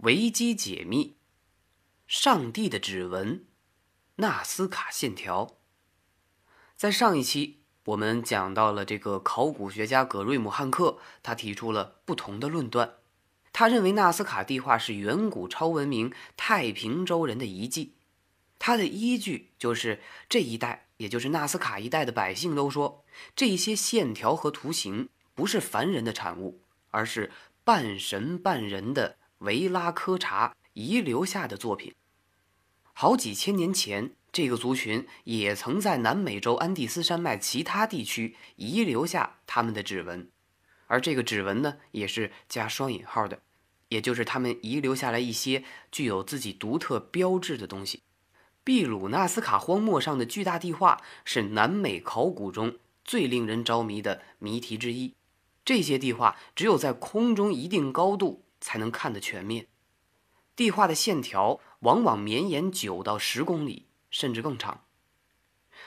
维基解密：上帝的指纹，纳斯卡线条。在上一期，我们讲到了这个考古学家葛瑞姆汉克，他提出了不同的论断。他认为纳斯卡地画是远古超文明太平洲人的遗迹。他的依据就是这一带，也就是纳斯卡一带的百姓都说，这些线条和图形不是凡人的产物，而是半神半人的。维拉科查遗留下的作品，好几千年前，这个族群也曾在南美洲安第斯山脉其他地区遗留下他们的指纹，而这个指纹呢，也是加双引号的，也就是他们遗留下来一些具有自己独特标志的东西。秘鲁纳斯卡荒漠上的巨大地画是南美考古中最令人着迷的谜题之一。这些地画只有在空中一定高度。才能看得全面。地画的线条往往绵延九到十公里，甚至更长。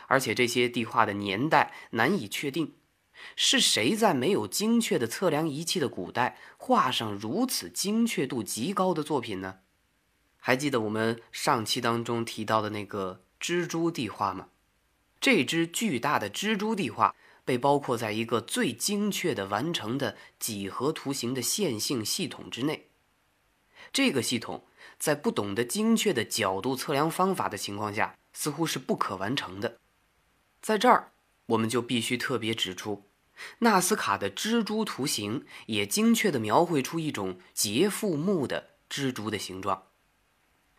而且这些地画的年代难以确定，是谁在没有精确的测量仪器的古代画上如此精确度极高的作品呢？还记得我们上期当中提到的那个蜘蛛地画吗？这只巨大的蜘蛛地画。被包括在一个最精确的完成的几何图形的线性系统之内。这个系统在不懂得精确的角度测量方法的情况下，似乎是不可完成的。在这儿，我们就必须特别指出，纳斯卡的蜘蛛图形也精确地描绘出一种结腹目的蜘蛛的形状。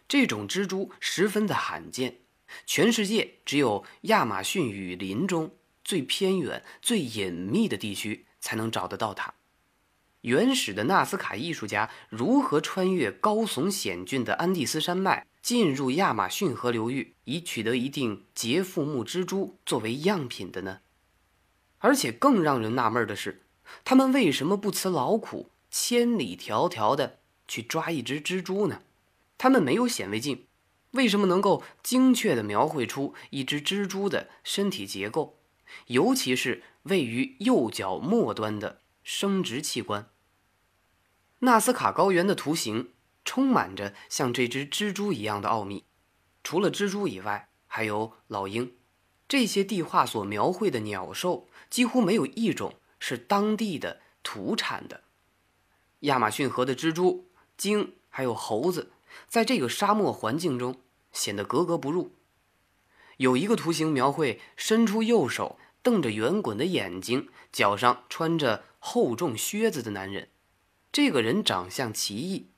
这种蜘蛛十分的罕见，全世界只有亚马逊雨林中。最偏远、最隐秘的地区才能找得到它。原始的纳斯卡艺术家如何穿越高耸险峻的安第斯山脉，进入亚马逊河流域，以取得一定节腹目蜘蛛作为样品的呢？而且更让人纳闷的是，他们为什么不辞劳苦，千里迢迢的去抓一只蜘蛛呢？他们没有显微镜，为什么能够精确地描绘出一只蜘蛛的身体结构？尤其是位于右脚末端的生殖器官。纳斯卡高原的图形充满着像这只蜘蛛一样的奥秘。除了蜘蛛以外，还有老鹰。这些地画所描绘的鸟兽几乎没有一种是当地的土产的。亚马逊河的蜘蛛、鲸还有猴子，在这个沙漠环境中显得格格不入。有一个图形描绘伸出右手。瞪着圆滚的眼睛，脚上穿着厚重靴子的男人，这个人长相奇异，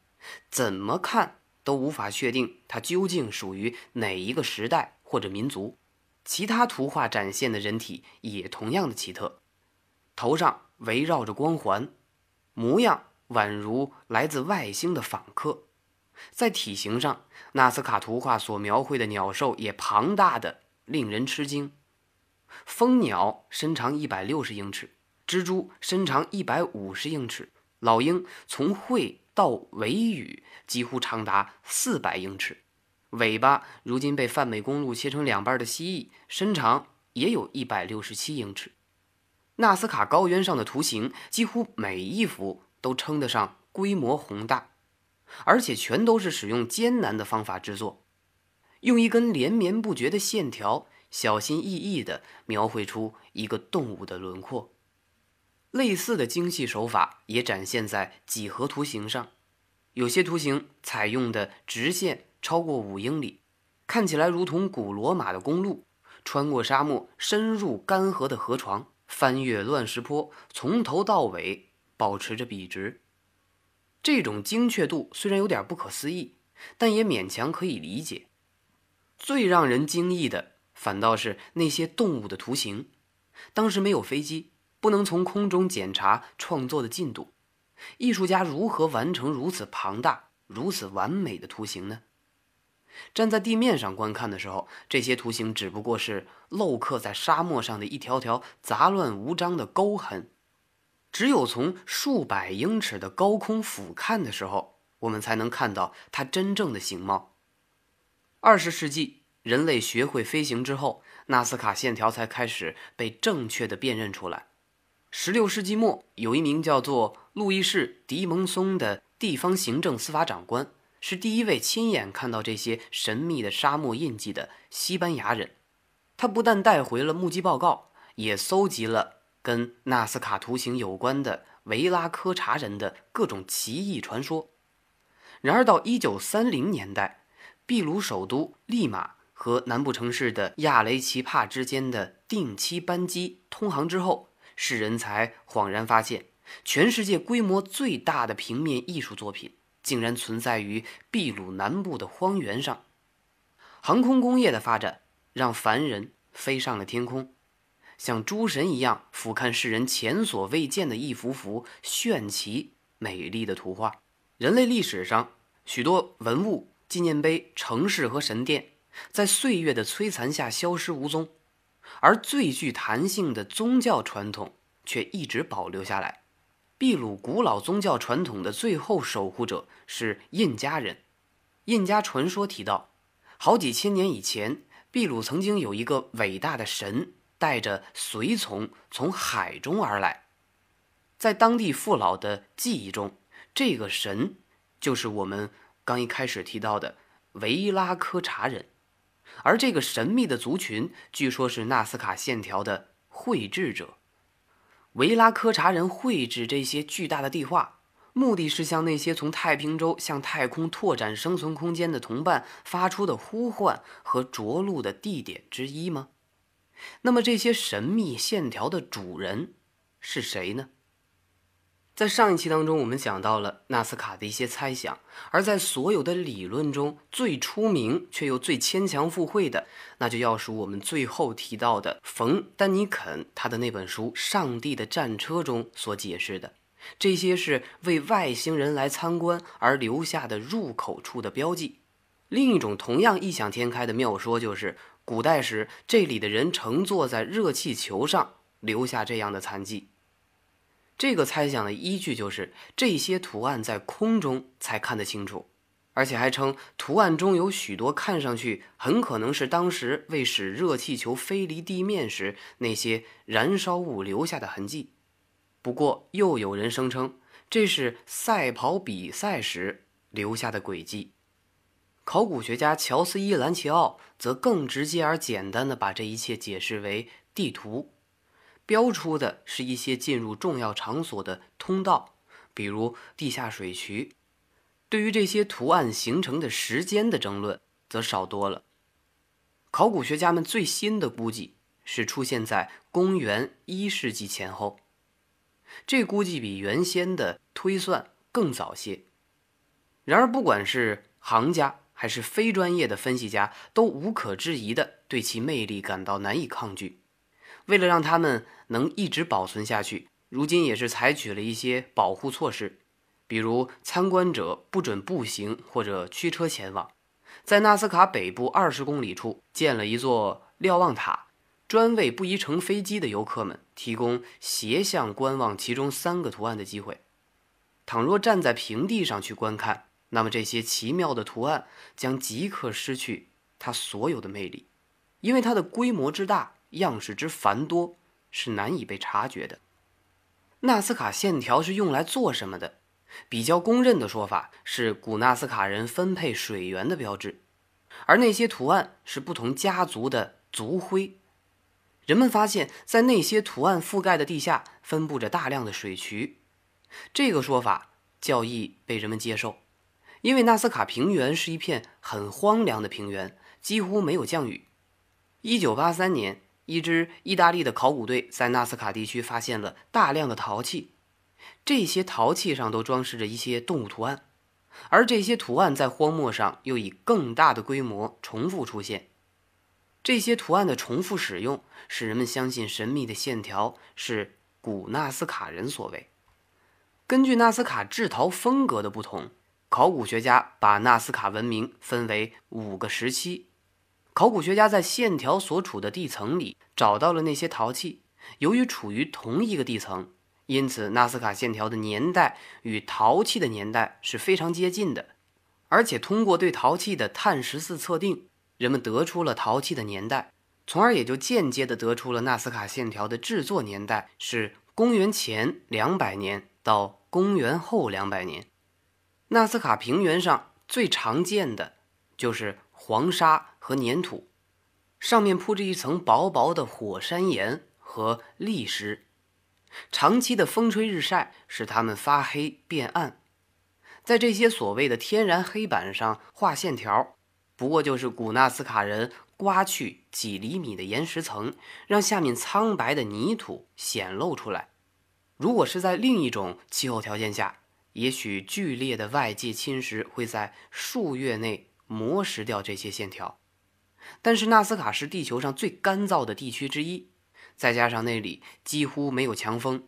怎么看都无法确定他究竟属于哪一个时代或者民族。其他图画展现的人体也同样的奇特，头上围绕着光环，模样宛如来自外星的访客。在体型上，纳斯卡图画所描绘的鸟兽也庞大的令人吃惊。蜂鸟身长一百六十英尺，蜘蛛身长一百五十英尺，老鹰从喙到尾羽几乎长达四百英尺，尾巴如今被泛美公路切成两半的蜥蜴，身长也有一百六十七英尺。纳斯卡高原上的图形几乎每一幅都称得上规模宏大，而且全都是使用艰难的方法制作，用一根连绵不绝的线条。小心翼翼地描绘出一个动物的轮廓，类似的精细手法也展现在几何图形上。有些图形采用的直线超过五英里，看起来如同古罗马的公路，穿过沙漠，深入干涸的河床，翻越乱石坡，从头到尾保持着笔直。这种精确度虽然有点不可思议，但也勉强可以理解。最让人惊异的。反倒是那些动物的图形，当时没有飞机，不能从空中检查创作的进度，艺术家如何完成如此庞大、如此完美的图形呢？站在地面上观看的时候，这些图形只不过是镂刻在沙漠上的一条条杂乱无章的沟痕，只有从数百英尺的高空俯瞰的时候，我们才能看到它真正的形貌。二十世纪。人类学会飞行之后，纳斯卡线条才开始被正确的辨认出来。16世纪末，有一名叫做路易士·迪蒙松的地方行政司法长官，是第一位亲眼看到这些神秘的沙漠印记的西班牙人。他不但带回了目击报告，也搜集了跟纳斯卡图形有关的维拉科查人的各种奇异传说。然而，到一九三零年代，秘鲁首都利马和南部城市的亚雷奇帕之间的定期班机通航之后，世人才恍然发现，全世界规模最大的平面艺术作品竟然存在于秘鲁南部的荒原上。航空工业的发展让凡人飞上了天空，像诸神一样俯瞰世人前所未见的一幅幅炫奇美丽的图画。人类历史上许多文物、纪念碑、城市和神殿，在岁月的摧残下消失无踪，而最具弹性的宗教传统却一直保留下来。秘鲁古老宗教传统的最后守护者是印加人。印加传说提到，好几千年以前，秘鲁曾经有一个伟大的神带着随从从海中而来，在当地父老的记忆中。这个神就是我们刚一开始提到的维拉科查人，而这个神秘的族群据说是纳斯卡线条的绘制者。维拉科查人绘制这些巨大的地画，目的是向那些从太平洲向太空拓展生存空间的同伴发出的呼唤和着陆的地点之一吗？那么这些神秘线条的主人是谁呢？在上一期当中，我们讲到了纳斯卡的一些猜想，而在所有的理论中最出名却又最牵强附会的，那就要数我们最后提到的冯·丹尼肯他的那本书《上帝的战车》中所解释的。这些是为外星人来参观而留下的入口处的标记。另一种同样异想天开的妙说，就是古代时这里的人乘坐在热气球上留下这样的残迹。这个猜想的依据就是这些图案在空中才看得清楚，而且还称图案中有许多看上去很可能是当时为使热气球飞离地面时那些燃烧物留下的痕迹。不过，又有人声称这是赛跑比赛时留下的轨迹。考古学家乔斯伊兰奇奥则更直接而简单地把这一切解释为地图。标出的是一些进入重要场所的通道，比如地下水渠。对于这些图案形成的时间的争论则少多了。考古学家们最新的估计是出现在公元一世纪前后，这估计比原先的推算更早些。然而，不管是行家还是非专业的分析家，都无可置疑地对其魅力感到难以抗拒。为了让他们能一直保存下去，如今也是采取了一些保护措施，比如参观者不准步行或者驱车前往，在纳斯卡北部二十公里处建了一座瞭望塔，专为不宜乘飞机的游客们提供斜向观望其中三个图案的机会。倘若站在平地上去观看，那么这些奇妙的图案将即刻失去它所有的魅力，因为它的规模之大。样式之繁多是难以被察觉的。纳斯卡线条是用来做什么的？比较公认的说法是古纳斯卡人分配水源的标志，而那些图案是不同家族的族徽。人们发现，在那些图案覆盖的地下分布着大量的水渠。这个说法较易被人们接受，因为纳斯卡平原是一片很荒凉的平原，几乎没有降雨。一九八三年。一支意大利的考古队在纳斯卡地区发现了大量的陶器，这些陶器上都装饰着一些动物图案，而这些图案在荒漠上又以更大的规模重复出现。这些图案的重复使用使人们相信神秘的线条是古纳斯卡人所为。根据纳斯卡制陶风格的不同，考古学家把纳斯卡文明分为五个时期。考古学家在线条所处的地层里找到了那些陶器，由于处于同一个地层，因此纳斯卡线条的年代与陶器的年代是非常接近的。而且通过对陶器的碳十四测定，人们得出了陶器的年代，从而也就间接的得出了纳斯卡线条的制作年代是公元前两百年到公元后两百年。纳斯卡平原上最常见的就是黄沙和粘土，上面铺着一层薄薄的火山岩和砾石。长期的风吹日晒使它们发黑变暗，在这些所谓的天然黑板上画线条，不过就是古纳斯卡人刮去几厘米的岩石层，让下面苍白的泥土显露出来。如果是在另一种气候条件下，也许剧烈的外界侵蚀会在数月内磨蚀掉这些线条。但是纳斯卡是地球上最干燥的地区之一。再加上那里几乎没有强风，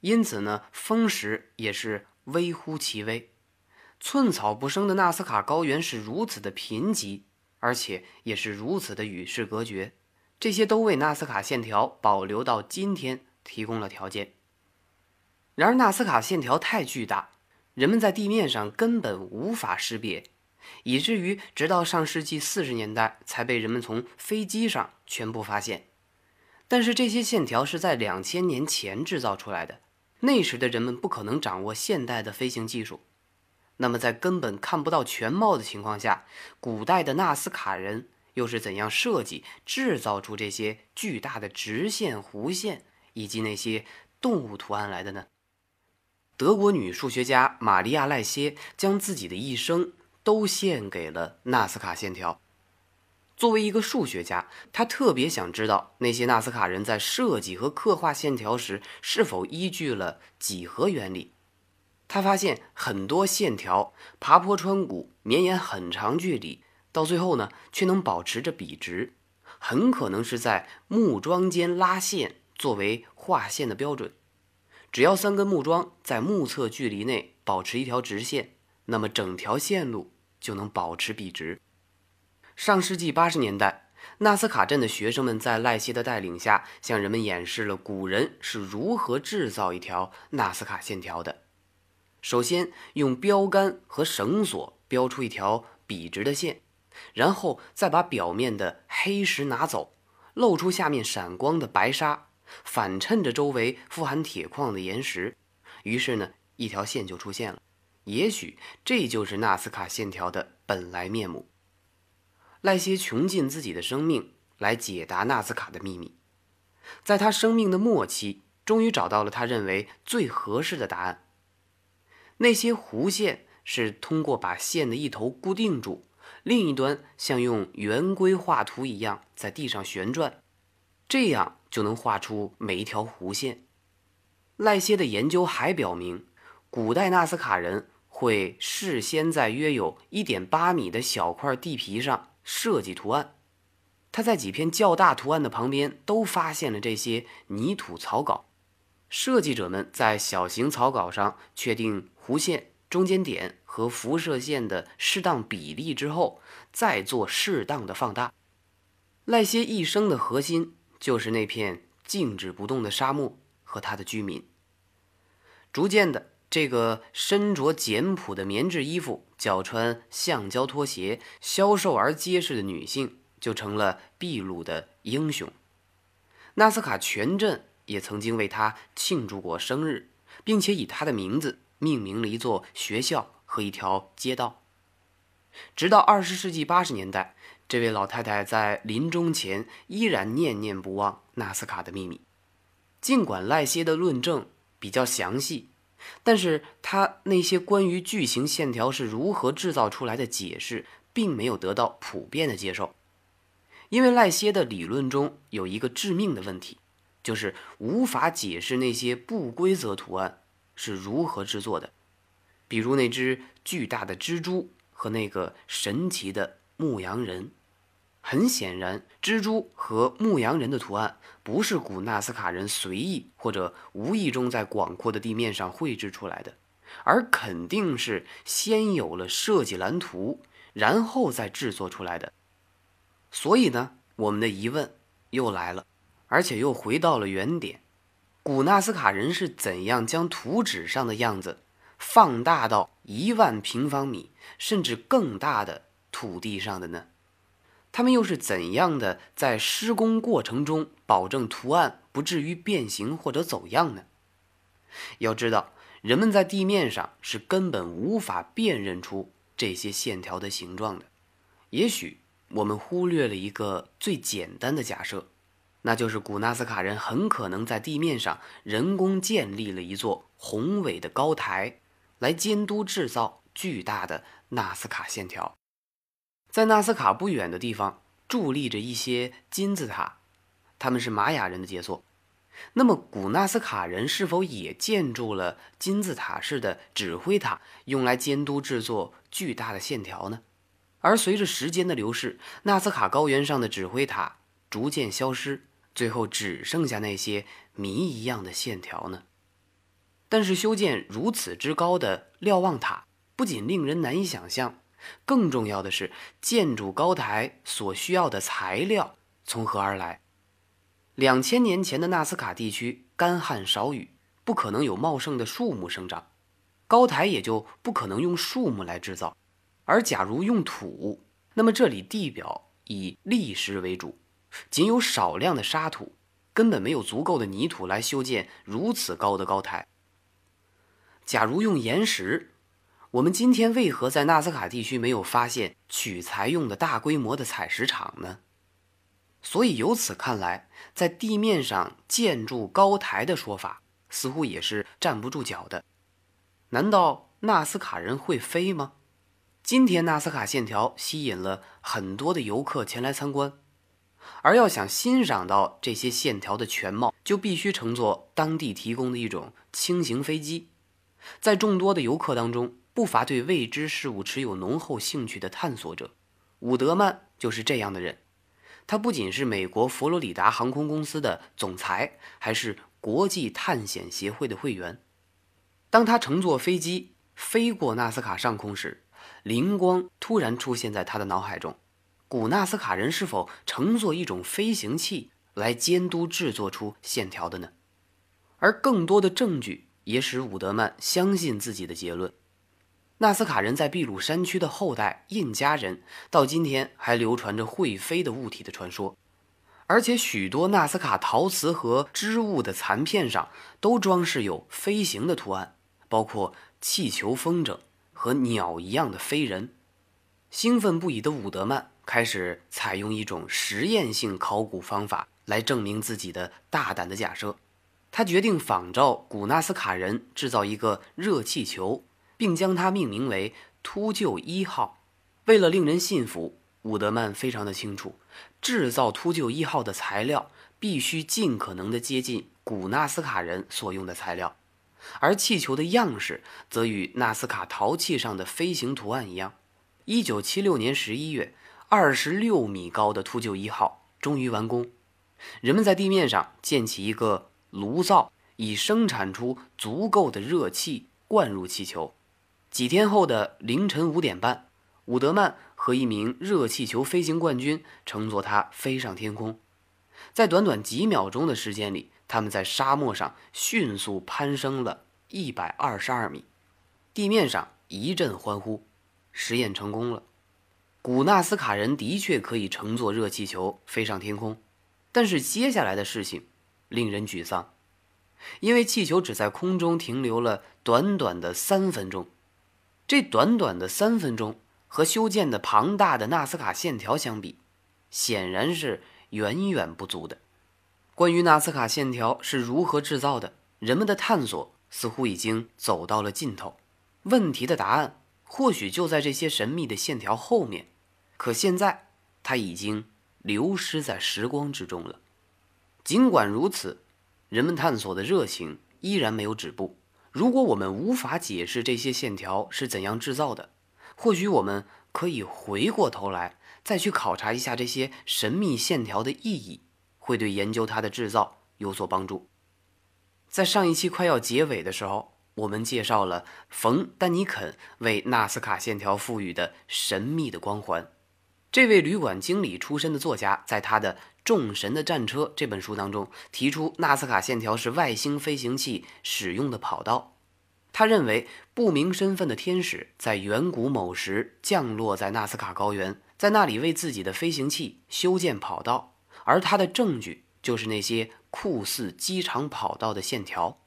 因此呢，风蚀也是微乎其微。寸草不生的纳斯卡高原是如此的贫瘠，而且也是如此的与世隔绝，这些都为纳斯卡线条保留到今天提供了条件。然而，纳斯卡线条太巨大，人们在地面上根本无法识别，以至于直到上世纪四十年代才被人们从飞机上全部发现。但是这些线条是在两千年前制造出来的，那时的人们不可能掌握现代的飞行技术。那么，在根本看不到全貌的情况下，古代的纳斯卡人又是怎样设计、制造出这些巨大的直线、弧线以及那些动物图案来的呢？德国女数学家玛利亚·赖歇将自己的一生都献给了纳斯卡线条。作为一个数学家，他特别想知道那些纳斯卡人在设计和刻画线条时是否依据了几何原理。他发现很多线条爬坡穿谷、绵延很长距离，到最后呢却能保持着笔直，很可能是在木桩间拉线作为画线的标准。只要三根木桩在目测距离内保持一条直线，那么整条线路就能保持笔直。上世纪八十年代，纳斯卡镇的学生们在赖希的带领下，向人们演示了古人是如何制造一条纳斯卡线条的。首先，用标杆和绳索标出一条笔直的线，然后再把表面的黑石拿走，露出下面闪光的白沙，反衬着周围富含铁矿的岩石。于是呢，一条线就出现了。也许这就是纳斯卡线条的本来面目。赖歇穷尽自己的生命来解答纳斯卡的秘密，在他生命的末期，终于找到了他认为最合适的答案。那些弧线是通过把线的一头固定住，另一端像用圆规画图一样在地上旋转，这样就能画出每一条弧线。赖歇的研究还表明，古代纳斯卡人会事先在约有一点八米的小块地皮上。设计图案，他在几片较大图案的旁边都发现了这些泥土草稿。设计者们在小型草稿上确定弧线中间点和辐射线的适当比例之后，再做适当的放大。赖歇一生的核心就是那片静止不动的沙漠和他的居民。逐渐的。这个身着简朴的棉质衣服、脚穿橡胶拖鞋、消瘦而结实的女性，就成了秘鲁的英雄。纳斯卡全镇也曾经为他庆祝过生日，并且以他的名字命名了一座学校和一条街道。直到二十世纪八十年代，这位老太太在临终前依然念念不忘纳斯卡的秘密。尽管赖歇的论证比较详细。但是他那些关于巨型线条是如何制造出来的解释，并没有得到普遍的接受，因为赖歇的理论中有一个致命的问题，就是无法解释那些不规则图案是如何制作的，比如那只巨大的蜘蛛和那个神奇的牧羊人。很显然，蜘蛛和牧羊人的图案不是古纳斯卡人随意或者无意中在广阔的地面上绘制出来的，而肯定是先有了设计蓝图，然后再制作出来的。所以呢，我们的疑问又来了，而且又回到了原点：古纳斯卡人是怎样将图纸上的样子放大到一万平方米甚至更大的土地上的呢？他们又是怎样的在施工过程中保证图案不至于变形或者走样呢？要知道，人们在地面上是根本无法辨认出这些线条的形状的。也许我们忽略了一个最简单的假设，那就是古纳斯卡人很可能在地面上人工建立了一座宏伟的高台，来监督制造巨大的纳斯卡线条。在纳斯卡不远的地方伫立着一些金字塔，他们是玛雅人的杰作。那么，古纳斯卡人是否也建筑了金字塔式的指挥塔，用来监督制作巨大的线条呢？而随着时间的流逝，纳斯卡高原上的指挥塔逐渐消失，最后只剩下那些谜一样的线条呢？但是，修建如此之高的瞭望塔，不仅令人难以想象，更重要的是，建筑高台所需要的材料从何而来？两千年前的纳斯卡地区干旱少雨，不可能有茂盛的树木生长，高台也就不可能用树木来制造。而假如用土，那么这里地表以砾石为主，仅有少量的沙土，根本没有足够的泥土来修建如此高的高台。假如用岩石，我们今天为何在纳斯卡地区没有发现取材用的大规模的采石场呢？所以由此看来，在地面上建筑高台的说法似乎也是站不住脚的。难道纳斯卡人会飞吗？今天纳斯卡线条吸引了很多的游客前来参观，而要想欣赏到这些线条的全貌，就必须乘坐当地提供的一种轻型飞机。在众多的游客当中，不乏对未知事物持有浓厚兴趣的探索者，伍德曼就是这样的人。他不仅是美国佛罗里达航空公司的总裁，还是国际探险协会的会员。当他乘坐飞机飞过纳斯卡上空时，灵光突然出现在他的脑海中：古纳斯卡人是否乘坐一种飞行器来监督制作出线条的呢？而更多的证据也使伍德曼相信自己的结论。纳斯卡人在秘鲁山区的后代印加人，到今天还流传着会飞的物体的传说，而且许多纳斯卡陶瓷和织物的残片上都装饰有飞行的图案，包括气球风筝和鸟一样的飞人。兴奋不已的伍德曼开始采用一种实验性考古方法来证明自己的大胆的假设，他决定仿照古纳斯卡人制造一个热气球。并将它命名为“秃鹫一号”。为了令人信服，伍德曼非常的清楚，制造“秃鹫一号”的材料必须尽可能的接近古纳斯卡人所用的材料，而气球的样式则与纳斯卡陶器上的飞行图案一样。一九七六年十一月，二十六米高的“秃鹫一号”终于完工，人们在地面上建起一个炉灶，以生产出足够的热气灌入气球。几天后的凌晨五点半，伍德曼和一名热气球飞行冠军乘坐它飞上天空。在短短几秒钟的时间里，他们在沙漠上迅速攀升了一百二十二米。地面上一阵欢呼，实验成功了。古纳斯卡人的确可以乘坐热气球飞上天空，但是接下来的事情令人沮丧，因为气球只在空中停留了短短的三分钟。这短短的三分钟和修建的庞大的纳斯卡线条相比，显然是远远不足的。关于纳斯卡线条是如何制造的，人们的探索似乎已经走到了尽头。问题的答案或许就在这些神秘的线条后面，可现在它已经流失在时光之中了。尽管如此，人们探索的热情依然没有止步。如果我们无法解释这些线条是怎样制造的，或许我们可以回过头来再去考察一下这些神秘线条的意义，会对研究它的制造有所帮助。在上一期快要结尾的时候，我们介绍了冯·丹尼肯为纳斯卡线条赋予的神秘的光环。这位旅馆经理出身的作家，在他的。《众神的战车》这本书当中提出，纳斯卡线条是外星飞行器使用的跑道。他认为，不明身份的天使在远古某时降落在纳斯卡高原，在那里为自己的飞行器修建跑道，而他的证据就是那些酷似机场跑道的线条。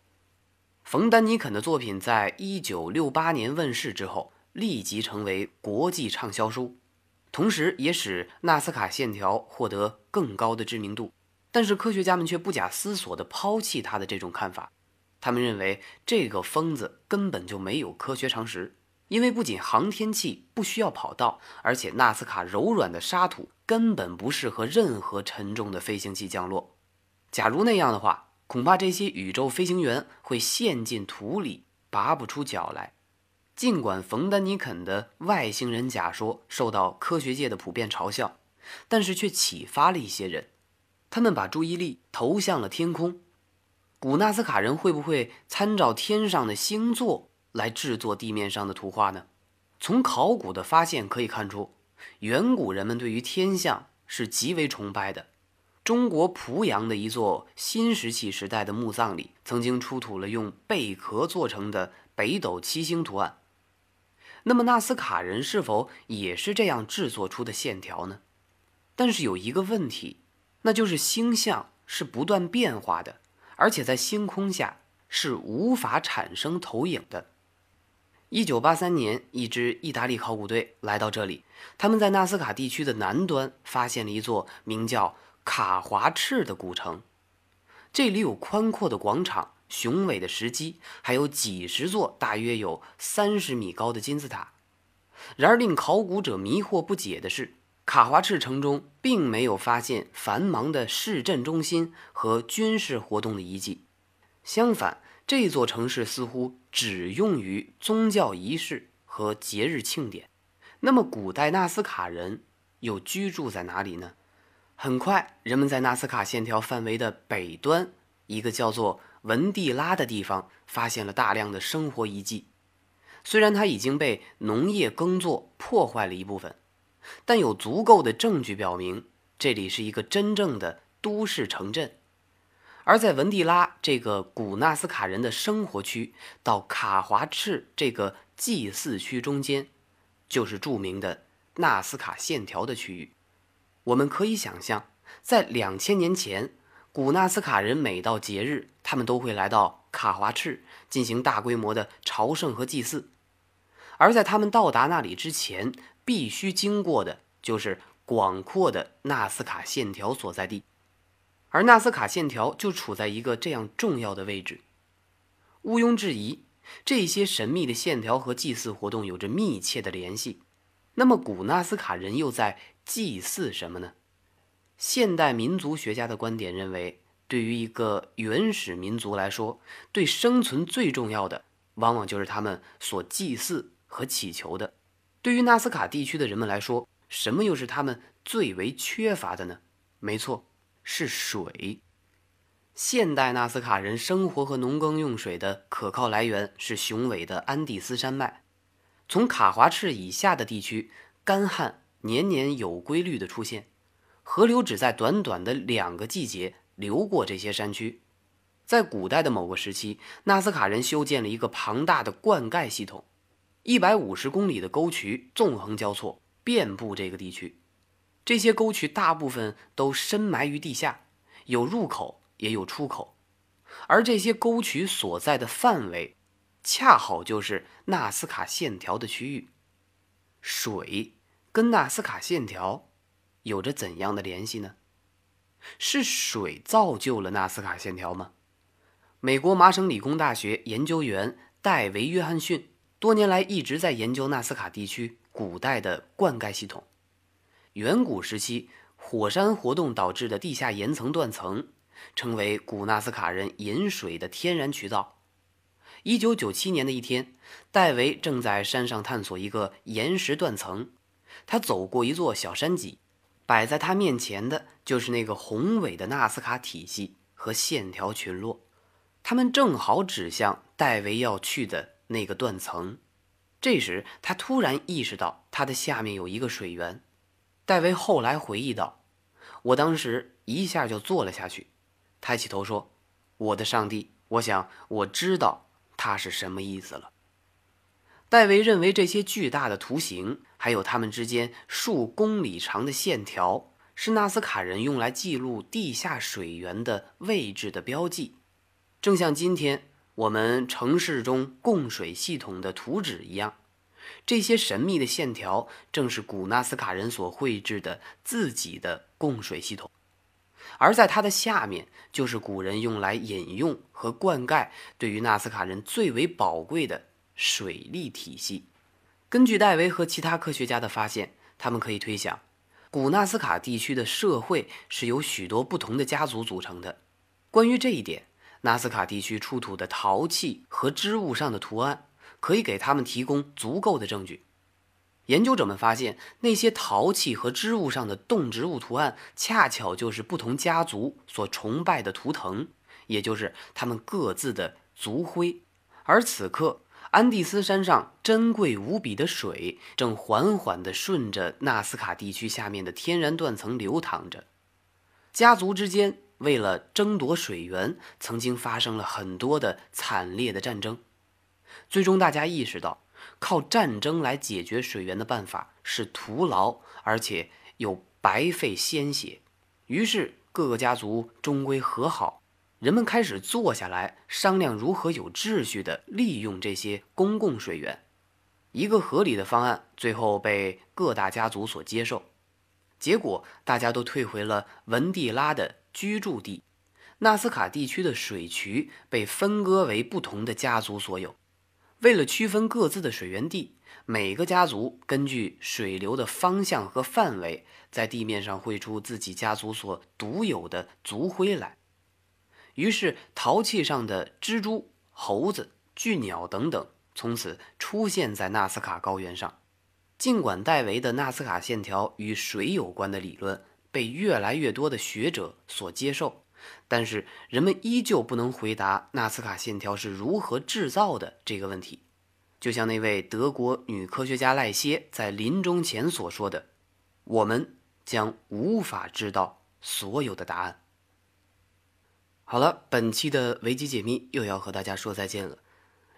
冯丹尼肯的作品在一九六八年问世之后，立即成为国际畅销书，同时也使纳斯卡线条获得更高的知名度。但是科学家们却不假思索地抛弃他的这种看法，他们认为这个疯子根本就没有科学常识，因为不仅航天器不需要跑道，而且纳斯卡柔软的沙土根本不适合任何沉重的飞行器降落。假如那样的话，恐怕这些宇宙飞行员会陷进土里，拔不出脚来。尽管冯丹尼肯的外星人假说受到科学界的普遍嘲笑，但是却启发了一些人。他们把注意力投向了天空，古纳斯卡人会不会参照天上的星座来制作地面上的图画呢？从考古的发现可以看出，远古人们对于天象是极为崇拜的。中国濮阳的一座新石器时代的墓葬里，曾经出土了用贝壳做成的北斗七星图案。那么纳斯卡人是否也是这样制作出的线条呢？但是有一个问题。那就是星象是不断变化的，而且在星空下是无法产生投影的。一九八三年，一支意大利考古队来到这里，他们在纳斯卡地区的南端发现了一座名叫卡华赤的古城。这里有宽阔的广场、雄伟的石基，还有几十座大约有三十米高的金字塔。然而，令考古者迷惑不解的是。卡华赤城中并没有发现繁忙的市镇中心和军事活动的遗迹，相反，这座城市似乎只用于宗教仪式和节日庆典。那么，古代纳斯卡人又居住在哪里呢？很快，人们在纳斯卡线条范围的北端一个叫做文蒂拉的地方发现了大量的生活遗迹，虽然它已经被农业耕作破坏了一部分。但有足够的证据表明，这里是一个真正的都市城镇。而在文蒂拉这个古纳斯卡人的生活区到卡华赤这个祭祀区中间，就是著名的纳斯卡线条的区域。我们可以想象，在两千年前，古纳斯卡人每到节日，他们都会来到卡华赤进行大规模的朝圣和祭祀。而在他们到达那里之前，必须经过的就是广阔的纳斯卡线条所在地，而纳斯卡线条就处在一个这样重要的位置。毋庸置疑，这些神秘的线条和祭祀活动有着密切的联系。那么，古纳斯卡人又在祭祀什么呢？现代民族学家的观点认为，对于一个原始民族来说，对生存最重要的，往往就是他们所祭祀和祈求的。对于纳斯卡地区的人们来说，什么又是他们最为缺乏的呢？没错，是水。现代纳斯卡人生活和农耕用水的可靠来源是雄伟的安第斯山脉。从卡华赤以下的地区，干旱年年有规律的出现，河流只在短短的两个季节流过这些山区。在古代的某个时期，纳斯卡人修建了一个庞大的灌溉系统。一百五十公里的沟渠纵横交错，遍布这个地区。这些沟渠大部分都深埋于地下，有入口也有出口。而这些沟渠所在的范围，恰好就是纳斯卡线条的区域。水跟纳斯卡线条有着怎样的联系呢？是水造就了纳斯卡线条吗？美国麻省理工大学研究员戴维·约翰逊。多年来一直在研究纳斯卡地区古代的灌溉系统。远古时期，火山活动导致的地下岩层断层，成为古纳斯卡人饮水的天然渠道。一九九七年的一天，戴维正在山上探索一个岩石断层。他走过一座小山脊，摆在他面前的就是那个宏伟的纳斯卡体系和线条群落，它们正好指向戴维要去的。那个断层，这时他突然意识到它的下面有一个水源。戴维后来回忆道：“我当时一下就坐了下去，抬起头说：‘我的上帝，我想我知道它是什么意思了。’”戴维认为这些巨大的图形，还有它们之间数公里长的线条，是纳斯卡人用来记录地下水源的位置的标记，正像今天。我们城市中供水系统的图纸一样。这些神秘的线条正是古纳斯卡人所绘制的自己的供水系统，而在它的下面，就是古人用来饮用和灌溉对于纳斯卡人最为宝贵的水利体系。根据戴维和其他科学家的发现，他们可以推想，古纳斯卡地区的社会是由许多不同的家族组成的。关于这一点，纳斯卡地区出土的陶器和织物上的图案。可以给他们提供足够的证据。研究者们发现，那些陶器和织物上的动植物图案，恰巧就是不同家族所崇拜的图腾，也就是他们各自的族徽。而此刻，安第斯山上珍贵无比的水正缓缓地顺着纳斯卡地区下面的天然断层流淌着。家族之间为了争夺水源，曾经发生了很多的惨烈的战争。最终，大家意识到，靠战争来解决水源的办法是徒劳，而且又白费鲜血。于是，各个家族终归和好，人们开始坐下来商量如何有秩序地利用这些公共水源。一个合理的方案最后被各大家族所接受。结果，大家都退回了文蒂拉的居住地。纳斯卡地区的水渠被分割为不同的家族所有。为了区分各自的水源地，每个家族根据水流的方向和范围，在地面上绘出自己家族所独有的族徽来。于是，陶器上的蜘蛛、猴子、巨鸟等等，从此出现在纳斯卡高原上。尽管戴维的纳斯卡线条与水有关的理论被越来越多的学者所接受。但是人们依旧不能回答纳斯卡线条是如何制造的这个问题，就像那位德国女科学家赖歇在临终前所说的：“我们将无法知道所有的答案。”好了，本期的维基解密又要和大家说再见了。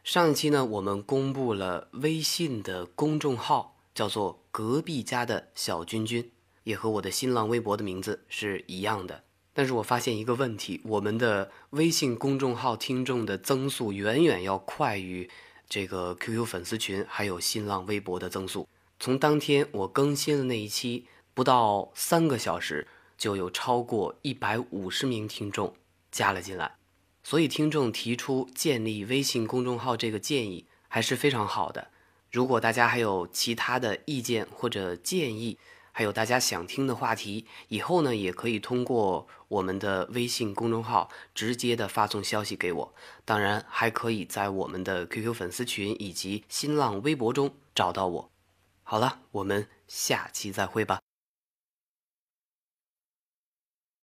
上一期呢，我们公布了微信的公众号，叫做“隔壁家的小君君”，也和我的新浪微博的名字是一样的。但是我发现一个问题，我们的微信公众号听众的增速远远要快于这个 QQ 粉丝群还有新浪微博的增速。从当天我更新的那一期，不到三个小时，就有超过一百五十名听众加了进来。所以听众提出建立微信公众号这个建议还是非常好的。如果大家还有其他的意见或者建议，还有大家想听的话题，以后呢也可以通过我们的微信公众号直接的发送消息给我。当然，还可以在我们的 QQ 粉丝群以及新浪微博中找到我。好了，我们下期再会吧。